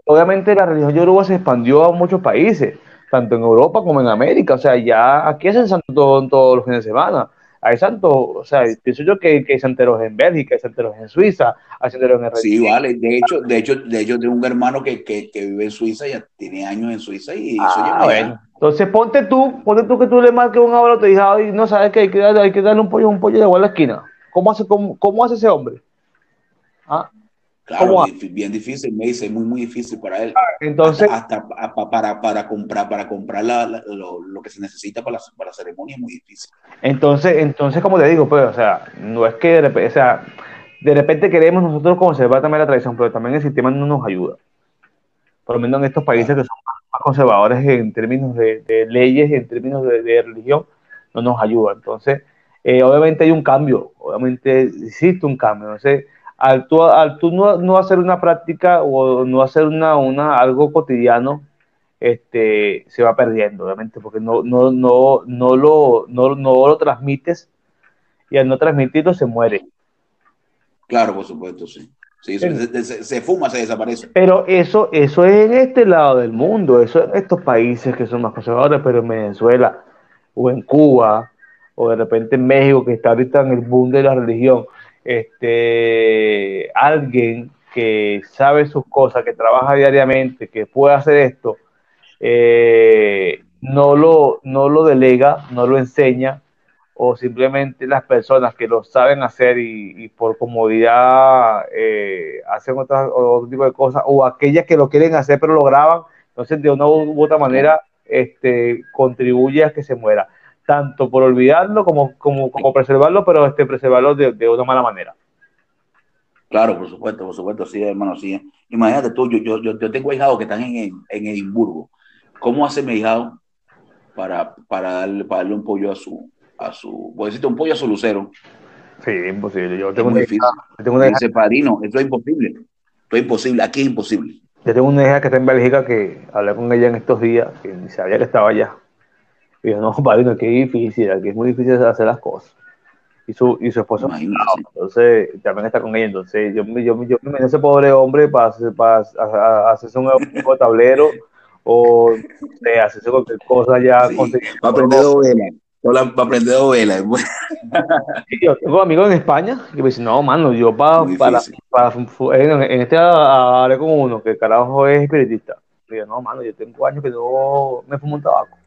obviamente la religión yoruba se expandió a muchos países, tanto en Europa como en América. O sea, ya aquí hacen santo todo, todos los fines de semana hay santos, o sea, pienso yo que, que hay santeros en Bélgica, hay santeros en Suiza, hay santeros en. Sí, vale, de hecho, de hecho, de hecho tengo un hermano que, que, que vive en Suiza, ya tiene años en Suiza y ah, bueno. Entonces ponte tú, ponte tú que tú le marques un abuelo, te diga, ay, no sabes que hay que darle, hay que darle un pollo, un pollo de igual a la esquina. ¿Cómo hace, cómo, cómo hace ese hombre? ¿Ah? Claro, bien difícil, me dice, muy, muy difícil para él. Entonces, hasta, hasta para, para comprar, para comprar la, la, lo, lo, que se necesita para la, para la ceremonia es muy difícil. Entonces, entonces, como te digo, pues, o sea, no es que de repente, o sea, de repente queremos nosotros conservar también la tradición, pero también el sistema no nos ayuda. Por lo menos en estos países que son más conservadores en términos de, de leyes, en términos de, de religión, no nos ayuda. Entonces, eh, obviamente hay un cambio, obviamente existe un cambio. Entonces, al tú, al tú no, no, hacer una práctica o no hacer una, una, algo cotidiano, este, se va perdiendo, obviamente, porque no, no, no, no, lo, no, no lo transmites y al no transmitirlo se muere. Claro, por supuesto, sí. Sí, se, se, fuma, se desaparece. Pero eso, eso es en este lado del mundo, eso en estos países que son más conservadores, pero en Venezuela o en Cuba o de repente en México que está ahorita en el boom de la religión, este, alguien que sabe sus cosas, que trabaja diariamente, que puede hacer esto, eh, no, lo, no lo delega, no lo enseña, o simplemente las personas que lo saben hacer y, por comodidad eh, hacen otras, otro tipo de cosas, o aquellas que lo quieren hacer pero lo graban, entonces de una u otra manera este, contribuye a que se muera, tanto por olvidarlo como, como, como preservarlo, pero este, preservarlo de, de, una mala manera. Claro, por supuesto, por supuesto, sí, hermano, sí. Imagínate tú, yo, yo, yo tengo hijados que están en, en Edimburgo. ¿Cómo hace mi hijado para, para, darle, para darle un pollo a su, a su, a decirte un pollo a su lucero. Sí, imposible. Yo tengo una hija, tengo una Dice, padrino, esto es imposible. Esto es imposible, aquí es imposible. Yo tengo una hija que está en Bélgica que hablé con ella en estos días, que ni sabía que estaba allá. Y yo, no, padrino, qué difícil, aquí es muy difícil hacer las cosas. Y su, y su esposo, entonces también está con ella. Entonces yo, yo, yo, yo ese pobre hombre para, para, para hacerse un tablero o de hacerse cualquier cosa ya. Sí, para aprender va a aprender vela. yo tengo amigos en España que me dicen, no, mano, yo para, para, para, en, este hablé con uno que carajo es espiritista. Y yo, no, mano, yo tengo años que no me fumo un tabaco,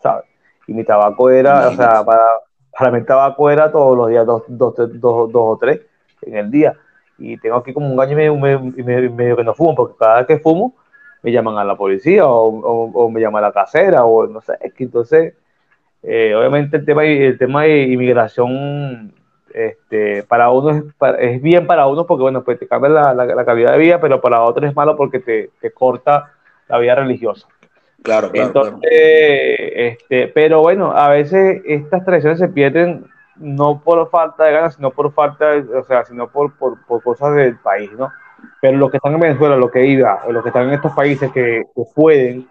¿sabes? Y mi tabaco era, o sea, para, para mi tabaco era todos los días, dos, dos, dos, dos o tres en el día. Y tengo aquí como un año y medio, y medio, que no fumo, porque cada vez que fumo me llaman a la policía o, o, o me llama a la casera o no sé, es que entonces eh, obviamente el tema, el tema de inmigración este, para uno es, es, bien para uno porque bueno, pues te cambia la, la, calidad de vida, pero para otros es malo porque te, te corta la vida religiosa. Claro, claro. Entonces, Este, pero bueno, a veces estas tradiciones se pierden no por falta de ganas, sino por falta, o sea, sino por, por, por, cosas del país, ¿no? Pero los que están en Venezuela, los que iba, o los que están en estos países que, que pueden,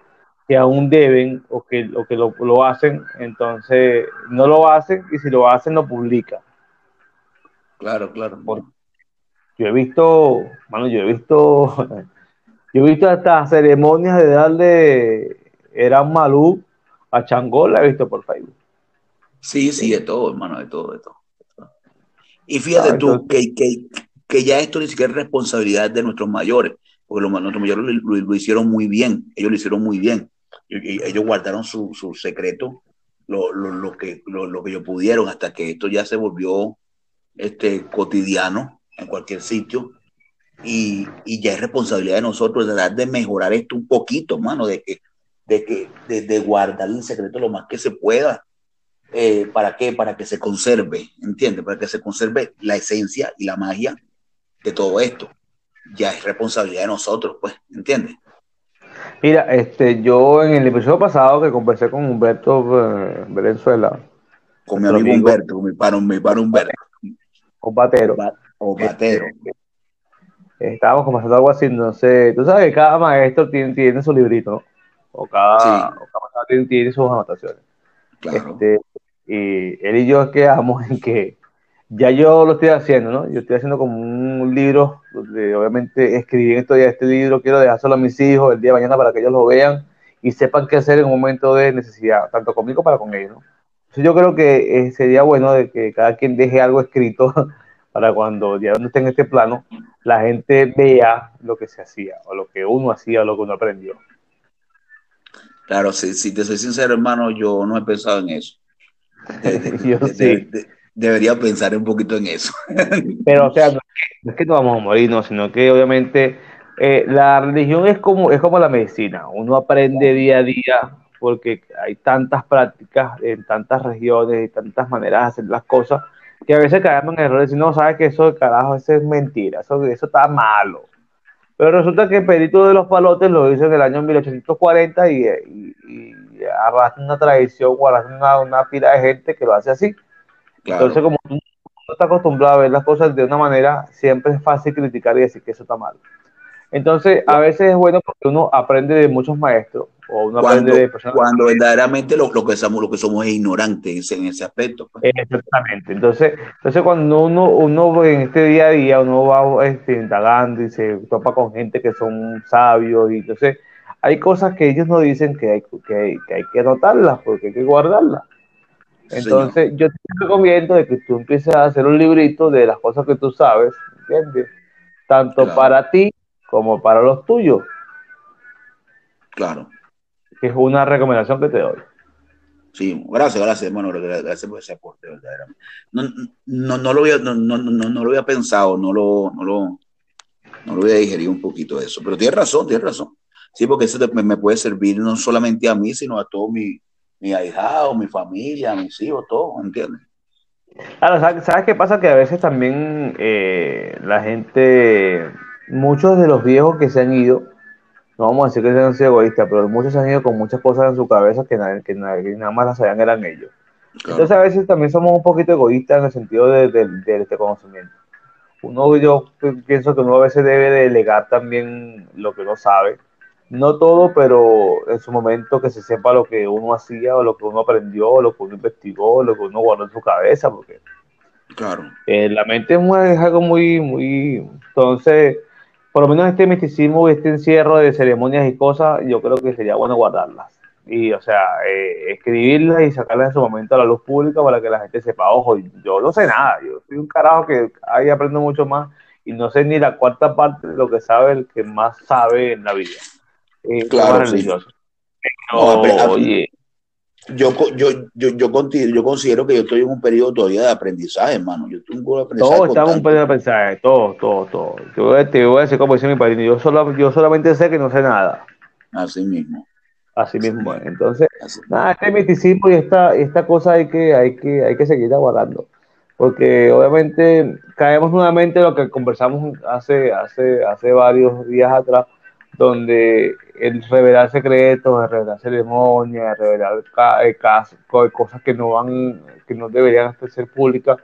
que aún deben o que, o que lo, lo, hacen, entonces no lo hacen y si lo hacen lo publican. Claro, claro. yo he visto, bueno, yo he visto, yo he visto hasta ceremonias de darle eran Malú a Changol, la he visto por Facebook. Sí, sí, de todo, hermano, de todo, de todo. Y fíjate ah, tú que, que, que ya esto ni siquiera es responsabilidad de nuestros mayores, porque los, nuestros mayores lo, lo, hicieron muy bien, ellos lo hicieron muy bien ellos guardaron su, su secreto lo, lo, lo que, lo, que ellos pudieron hasta que esto ya se volvió este, cotidiano en cualquier sitio. Y, y, ya es responsabilidad de nosotros de dar de mejorar esto un poquito, mano, de que de que de, de guardar el secreto lo más que se pueda. Eh, ¿Para qué? Para que se conserve, ¿entiendes? Para que se conserve la esencia y la magia de todo esto. Ya es responsabilidad de nosotros, pues, ¿entiendes? Mira, este, yo en el episodio pasado que conversé con Humberto eh, Venezuela. Con mi amigo Humberto, con mi paro, mi paro Humberto. O Batero. O Batero. Este, estábamos conversando algo así, no sé, tú sabes que cada maestro tiene, tiene su librito, ¿no? O cada, sí. o cada maestro tiene, tiene, sus anotaciones. Claro. Este, y él y yo quedamos en que ya yo lo estoy haciendo, ¿no? Yo estoy haciendo como un libro, donde obviamente escribí esto ya, este libro, quiero dejárselo a mis hijos el día de mañana para que ellos lo vean y sepan qué hacer en un momento de necesidad, tanto conmigo como con ellos, ¿no? Entonces yo creo que eh, sería bueno de que cada quien deje algo escrito para cuando ya no esté en este plano, la gente vea lo que se hacía, o lo que uno hacía, o lo que uno aprendió. Claro, si, si te soy sincero, hermano, yo no he pensado en eso. De, de, yo de, sí debería pensar un poquito en eso. Pero, o sea, no es que no vamos a morir, no, sino que obviamente eh, la religión es como, es como la medicina. Uno aprende día a día porque hay tantas prácticas en tantas regiones y tantas maneras de hacer las cosas que a veces caemos en errores y no sabes que eso de carajo eso es mentira, eso, eso está malo. Pero resulta que el Pedrito de los Palotes lo hizo en el año 1840 y, y, y arrastra una tradición o arrastra una, pila de gente que lo hace así. Entonces, como tú no estás acostumbrado a ver las cosas de una manera, siempre es fácil criticar y decir que eso está mal. Entonces, a veces es bueno porque uno aprende de muchos maestros o uno cuando, aprende de personas. Cuando verdaderamente lo, lo, que somos, lo que somos es ignorantes en ese aspecto. Pues. Exactamente. Entonces, entonces cuando uno, uno en este día a día, uno va este, indagando y se topa con gente que son sabios y entonces hay cosas que ellos no dicen que hay que, hay, que, hay que anotarlas porque hay que guardarlas. Entonces, yo te recomiendo de que tú empieces a hacer un librito de las cosas que tú sabes, ¿entiendes? Tanto para ti como para los tuyos. Claro. Que es una recomendación que te doy. Sí, gracias, gracias, hermano, gracias por ese aporte, verdaderamente. No, no, no, lo había, no, no, no, no, lo había pensado, no lo, no lo, no lo había digerido un poquito eso, pero tienes razón, tienes razón. Sí, porque eso me puede servir no solamente a mí, sino a todo mi, mi ahijado, mi familia, mis hijos, todo, ¿entiendes? Claro, ¿sabes, qué pasa? Que a veces también eh, la gente muchos de los viejos que se han ido, no vamos a decir que sean sido egoístas, pero muchos se han ido con muchas cosas en su cabeza que, que, nada más las sabían eran ellos. Entonces a veces también somos un poquito egoístas en el sentido de, este conocimiento. Uno, yo pienso que uno a veces debe delegar también lo que uno sabe. No todo, pero en su momento que se sepa lo que uno hacía, o lo que uno aprendió, o lo que uno investigó, o lo que uno guardó en su cabeza, porque claro. Eh, la mente es, algo muy, muy, entonces, por lo menos este misticismo, este encierro de ceremonias y cosas, yo creo que sería bueno guardarlas. Y, o sea, eh, escribirlas y sacarlas en su momento a la luz pública para que la gente sepa, ojo, yo no sé nada, yo soy un carajo que ahí aprendo mucho más y no sé ni la cuarta parte de lo que sabe el que más sabe en la vida. Eh, claro, religioso. oye, yo, yo, yo, yo, considero que yo estoy en un periodo todavía de aprendizaje, hermano. Yo estoy un aprendizaje. Todos estamos en un periodo de aprendizaje, todo, todo, todo. Te voy, a, te voy a decir como dice mi padrino, yo, solo, yo solamente sé que no sé nada. Así mismo. Así mismo. Entonces, nada, este misticismo y esta, esta cosa hay que, hay que, hay que seguir aguardando. Porque obviamente caemos nuevamente en lo que conversamos hace, hace, hace varios días atrás, donde el revelar secretos, el revelar ceremonias, el revelar eh, cosas que no van, que no deberían ser públicas,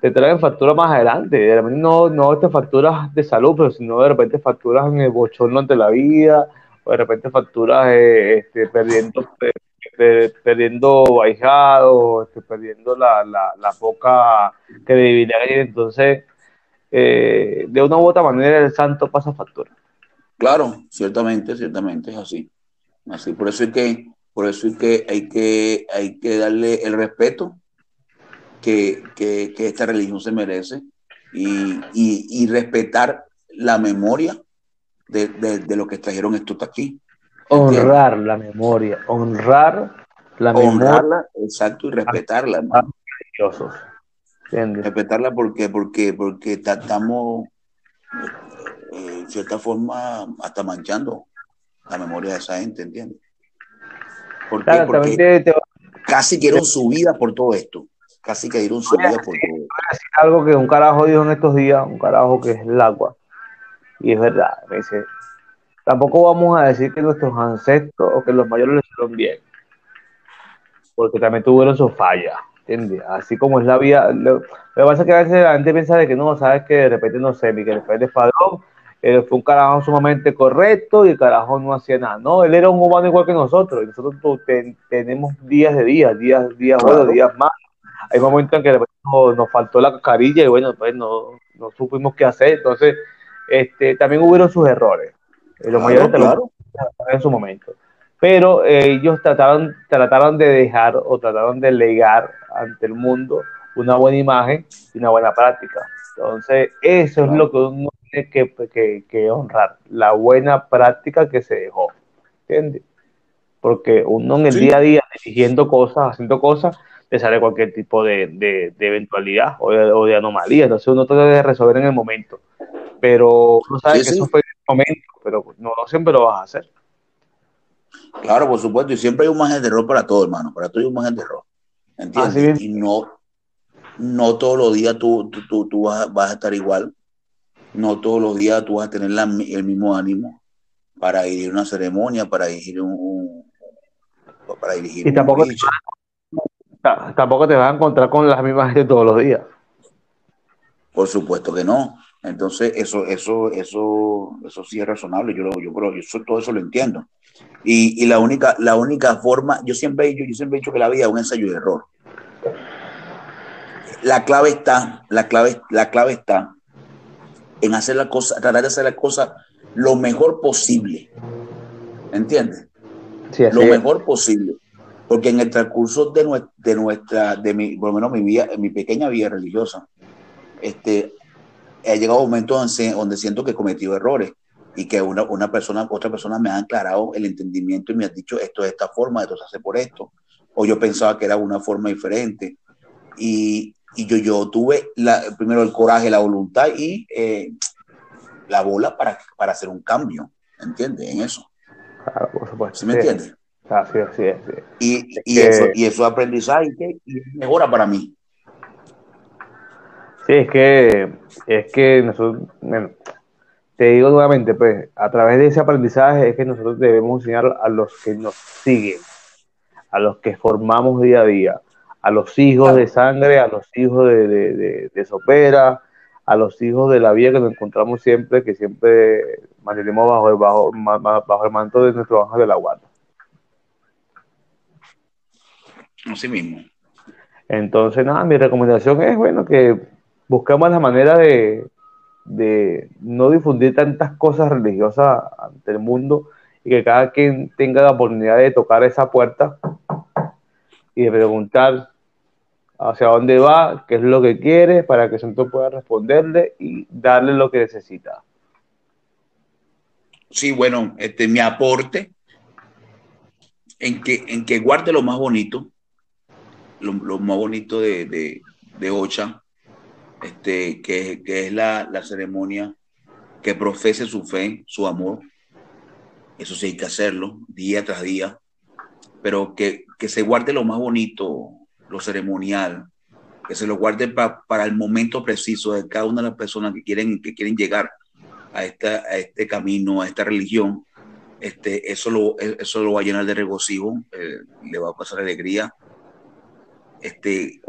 te traen facturas más adelante. De repente no, no estas facturas de salud, pero sino de repente facturas en el bochorno ante la vida, o de repente facturas eh, este, perdiendo, perdiendo ahijados, este, perdiendo la, la, la poca credibilidad. Entonces, eh, de una u otra manera, el santo pasa factura. Claro, ciertamente, ciertamente es así. Así, por eso es que, por eso es que hay que, hay que darle el respeto que, esta religión se merece y, respetar la memoria de, lo que trajeron estos aquí. Honrar la memoria, honrar la Honrarla, exacto, y respetarla, hermano. Respetarla porque, porque, porque estamos en cierta forma, hasta manchando la memoria de esa gente, ¿entiendes? Porque, casi dieron su vida por todo esto. Casi que dieron su vida por todo esto. algo que un carajo dijo en estos días, un carajo que es el agua. Y es verdad, me dice, tampoco vamos a decir que nuestros ancestros o que los mayores lo hicieron bien. Porque también tuvieron su falla. ¿entiendes? Así como es la vida. Lo, que pasa es que a veces la gente piensa de que no, sabes que de repente no sé, Miguel Pérez Padrón él fue un carajo sumamente correcto y el carajo no hacía nada. No, él era un humano igual que nosotros. Y nosotros tenemos días de días, días, días buenos, días malos. Hay momentos en que nos, faltó la carilla y bueno, pues no, no supimos qué hacer. Entonces, este, también hubieron sus errores. Eh, los mayores claro. en su momento. Pero eh, ellos trataron, trataron de dejar o trataron de legar ante el mundo una buena imagen y una buena práctica. Entonces, eso es lo que uno que, que, honrar, la buena práctica que se dejó. ¿Entiendes? Porque uno en el día a día, dirigiendo cosas, haciendo cosas, le sale cualquier tipo de, de, eventualidad o de, o de, anomalía. Entonces uno trata de resolver en el momento. Pero uno sabe que eso fue en el momento, pero no, siempre lo vas a hacer. Claro, por supuesto, y siempre hay un margen de error para todo, hermano. Para todo hay un margen de error. ¿Entiendes? Y no, no todos los días tú, tú, tú, vas, vas, a estar igual no todos los días tú vas a tener el mismo ánimo para ir a una ceremonia, para ir un, para dirigir. Y tampoco te, tampoco te vas a encontrar con las mismas gente todos los días. Por supuesto que no. Entonces, eso, eso, eso, eso sí es razonable. Yo, yo creo, yo todo eso lo entiendo. Y, y, la única, la única forma, yo siempre, he yo siempre he dicho que la vida es un ensayo de error. La clave está, la clave, la clave está en hacer la cosa, tratar de hacer la cosa lo mejor posible. ¿Entiendes? Sí, lo mejor posible. Porque en el transcurso de nuestra, de nuestra, de mi, por lo menos mi vida, mi pequeña vida religiosa, este, he llegado a un momento donde, donde siento que he cometido errores y que una, una persona, otra persona me ha aclarado el entendimiento y me ha dicho esto de esta forma, esto se hace por esto, o yo pensaba que era una forma diferente. Y, y yo, yo tuve la, primero el coraje, la voluntad y eh, la bola para, para hacer un cambio, ¿entiendes? En eso. Claro, por supuesto. ¿Sí me entiendes? Así, así es. Y, y, eso, y eso es aprendizaje y mejora para mí. Sí, es que, es que nosotros, te digo nuevamente, pues, a través de ese aprendizaje es que nosotros debemos enseñar a los que nos siguen, a los que formamos día a día, a los hijos de sangre, a los hijos de, de, de, Sopera, a los hijos de la vida que nos encontramos siempre, que siempre mantenemos bajo el, bajo, bajo el manto de nuestro ángel de la guarda. Así mismo. Entonces, nada, mi recomendación es, bueno, que buscamos la manera de, de no difundir tantas cosas religiosas ante el mundo y que cada quien tenga la oportunidad de tocar esa puerta y de preguntar hacia dónde va, qué es lo que quiere, para que el santo pueda responderle y darle lo que necesita. Sí, bueno, este mi aporte en que, en que guarde lo más bonito, lo, más bonito de, de, de Ocha, este, que, es la, ceremonia que profese su fe, su amor. Eso sí hay que hacerlo día tras día, pero que, se guarde lo más bonito, lo ceremonial, que se lo guarde para el momento preciso de cada una de las personas que quieren, que quieren llegar a, esta, a este camino, a esta religión. Este, eso, lo, eso lo va a llenar de regocijo, eh, le va a pasar alegría. Este,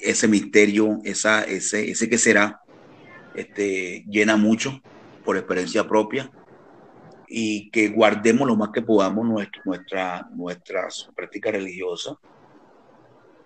ese misterio, esa, ese, ese que será, este, llena mucho por experiencia propia y que guardemos lo más que podamos nuestra, nuestra, nuestras prácticas religiosas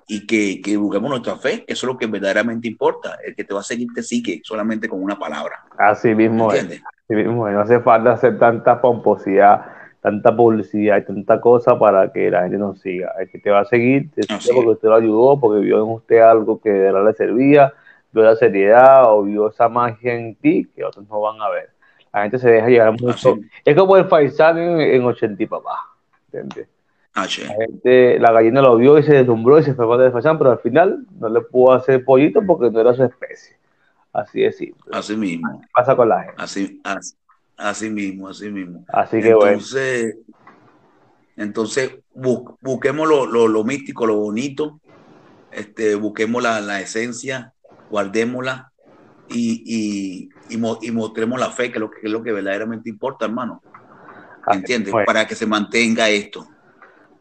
y que, que busquemos nuestra fe, eso es lo que verdaderamente importa. El que te va a seguir te sigue solamente con una palabra. Así mismo, es, así mismo no hace falta hacer tanta pomposidad tanta publicidad y tanta cosa para que la gente nos siga. El que te va a seguir, te sigue porque usted lo ayudó, porque vio en usted algo que de verdad le servía, vio la seriedad o vio esa magia en ti que otros no van a ver. La gente se deja llegar mucho. Es como el faisán en, en 80 y papá. ¿entiendes? La, gente, la gallina lo vio y se deslumbró y se fue para el faisán, pero al final no le pudo hacer pollito porque no era su especie. Así es simple. Así mismo. pasa con la gente. Así, así, Así mismo, así mismo. Así que entonces, bueno. Entonces, busquemos lo, místico, lo bonito, este, busquemos la, esencia, guardémosla y, y, mostremos la fe, que es lo que, es lo que verdaderamente importa, hermano. ¿Entiendes? Para que se mantenga esto.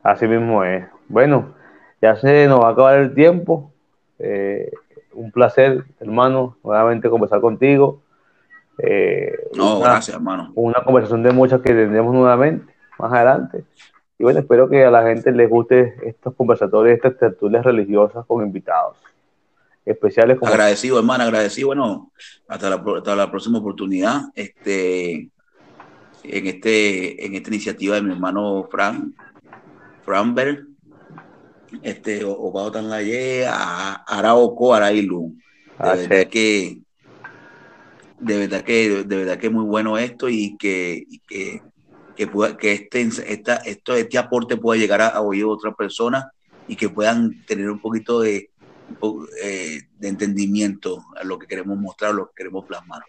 Así mismo es. Bueno, ya se nos va a acabar el tiempo. Eh, un placer, hermano, nuevamente conversar contigo. Eh, no, una, gracias, hermano. Una conversación de muchas que tendremos nuevamente más adelante. Y bueno, espero que a la gente les guste estos conversatorios, estas tertulias religiosas con invitados especiales. Agradecido, hermano, agradecido. Bueno, hasta la, hasta la próxima oportunidad. Este, en, este, en esta iniciativa de mi hermano Fran, Franberg, este, Obado Tanlaye, Araoco, Arailu. De que de verdad que de verdad que es muy bueno esto y que, que, que, que este, esta, esto, este aporte pueda llegar a, oír a otras personas y que puedan tener un poquito de, eh, de entendimiento a lo que queremos mostrar, lo que queremos plasmar.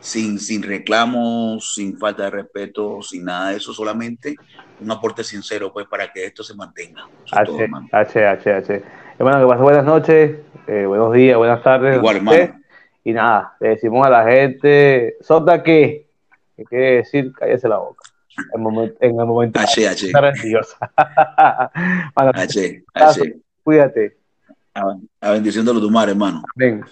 Sin, sin reclamos, sin falta de respeto, sin nada de eso, solamente un aporte sincero pues para que esto se mantenga. H, H, H, H. Hermano, que pase buenas noches, eh, buenos días, buenas tardes. Igual, hermano. Y nada, le decimos a la gente, ¿sota qué? ¿Qué quiere decir? Cállese la boca. En, momento, en el momento H, H. H, H. Cuídate. A bendición de los tumares, hermano. Amén.